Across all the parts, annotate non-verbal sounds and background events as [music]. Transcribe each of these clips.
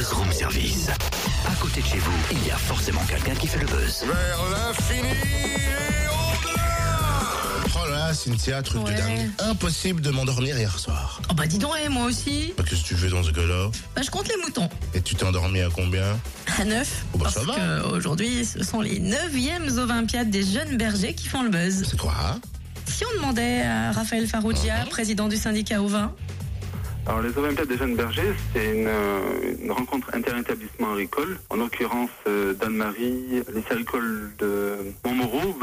Buzz Room Service. À côté de chez vous, il y a forcément quelqu'un qui fait le buzz. Vers l'infini et au-delà Oh là là, Cynthia, truc de dingue. Impossible de m'endormir hier soir. Oh bah dis donc, eh, moi aussi. Bah, Qu'est-ce que tu fais dans ce cas-là? Bah je compte les moutons. Et tu t'es endormi à combien? À 9. Oh bah, parce ça va. que aujourd'hui, ce sont les 9e Olympiades des jeunes bergers qui font le buzz. C'est quoi? Hein Si on demandait à Raphaël Farougia, président du syndicat Auvin, Alors les Olympiades des jeunes bergers, c'est une, euh, une rencontre inter-établissement agricole, en l'occurrence euh, d'Anne-Marie, lycée agricole de Montmoreau,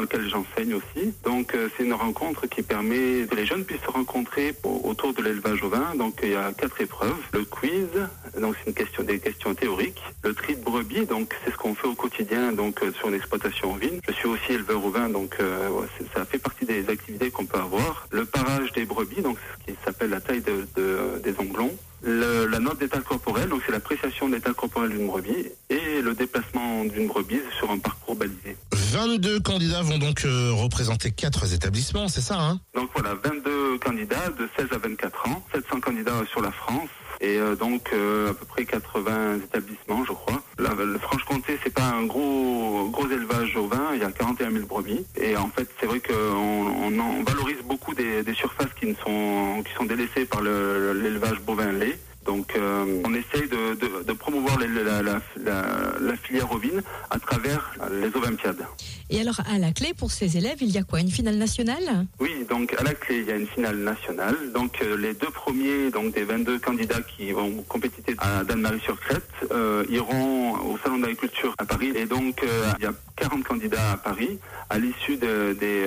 dans lequel j'enseigne aussi. Donc euh, c'est une rencontre qui permet que les jeunes puissent se rencontrer au- autour de l'élevage au vin. Donc il y a quatre épreuves. Le quiz, donc c'est une question, des questions théoriques. Le tri de brebis, donc c'est ce qu'on fait au quotidien donc euh, sur une exploitation ovine. Je suis aussi éleveur au vin, donc euh, ça fait partie des activités qu'on peut avoir. Le parage des brebis, donc ce qui s'appelle la taille de, de- des onglons. La note d'état corporel, donc c'est l'appréciation de l'état corporel d'une brebis. Et le déplacement d'une brebis sur un parcours balisé. 22 candidats vont donc euh, représenter quatre établissements, c'est ça hein? Donc voilà, 22 candidats de 16 à 24 ans, 700 candidats sur la France et euh, donc euh, à peu près 80 établissements, je crois. La, le Franche-Comté, c'est pas un gros gros élevage au vin, il y a 41 000 brebis et en fait, c'est vrai qu'on on, on valorise beaucoup des, des surfaces qui ne sont qui sont délaissées par le- l'élevage bovin lait. Donc, euh, on essaye de, de- de promouvoir la- la- la filière ovine à travers les Olympiades. Et alors, à la clé, pour ces élèves, il y a quoi? Une finale nationale? Oui, donc à la clé, il y a une finale nationale. Donc euh, les deux premiers donc des 22 candidats qui vont compétiter à Danemarie-sur-Crète euh, iront au Salon d'agriculture à Paris. Et donc euh, il y a 40 candidats à Paris. À l'issue de- des,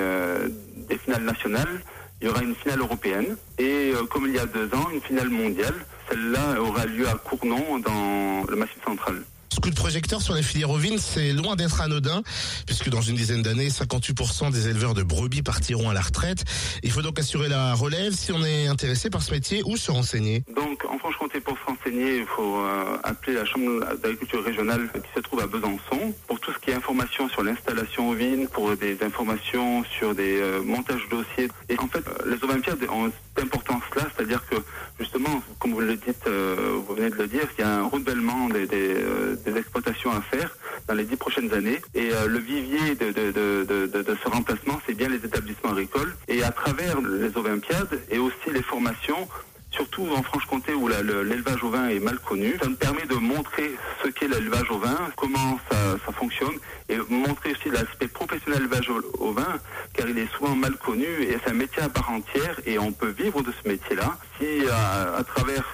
des finales nationales, il y aura une finale européenne. Et comme il y a deux ans, une finale mondiale. Celle-là aura lieu à Cournon, dans le Massif central. Ce coup de projecteur sur les filières ovines, c'est loin d'être anodin, puisque dans une dizaine d'années, 58% des éleveurs de brebis partiront à la retraite. Il faut donc assurer la relève si on est intéressé par ce métier ou se renseigner. Donc, en Franche-Comté, pour se renseigner, il faut euh, appeler la Chambre d'agriculture régionale qui se trouve à Besançon. Pour tout ce qui est information sur l'installation ovine, pour des informations sur des euh, montages dossiers. Et en fait, euh, les Olympiades ont cette importance-là, c'est-à-dire que, justement, comme vous le dites, euh, vous venez de le dire, il y a un renouvellement des, des, euh, des exploitations à faire dans les dix prochaines années. Et euh, le vivier de, de, de, de, ce remplacement, c'est bien les établissements agricoles. Et à travers les Olympiades et aussi les formations, surtout en Franche-Comté où l'élevage au vin est mal connu. Ça me permet de montrer ce qu'est l'élevage au vin, comment ça, ça fonctionne, et montrer aussi l'aspect professionnel de l'élevage au, au vin, car il est souvent mal connu et c'est un métier à part entière et on peut vivre de ce métier-là. Si à, à travers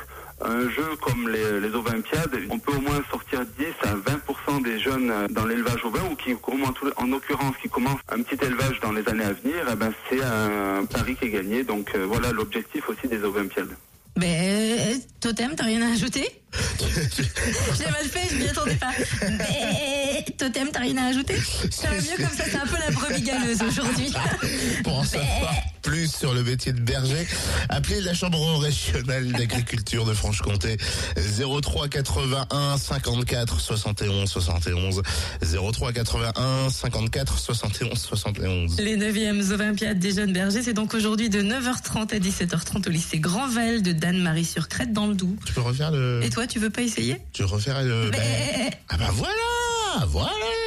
un jeu comme les, les Olympiades, on peut au moins sortir 10 à 20% des jeunes dans l'élevage au vin ou qui, en l'occurrence, qui commencent un petit élevage dans les années à venir, eh ben, c'est un pari qui est gagné. Donc euh, voilà l'objectif aussi des Olympiades. ben, Totem, t'as rien à ajouter? [laughs] Je l'ai mal fait, je m'y attendais pas. Mais, Totem, t'as rien à ajouter [laughs] Ça va mieux comme ça, c'est un peu la brebis galeuse aujourd'hui. [laughs] Pour en savoir plus sur le métier de berger, appelez la Chambre régionale d'agriculture de Franche-Comté 03 81 54 71 71 03 81 54 71 71. Les 9e Olympiades des jeunes bergers, c'est donc aujourd'hui de 9h30 à 17h30 au lycée Grandval de Danemarie-sur-Crète dans le Doubs. Tu peux refaire le Et toi, tu veux pas essayer? Tu veux refaire le Mais- Ah bah voilà, voilà.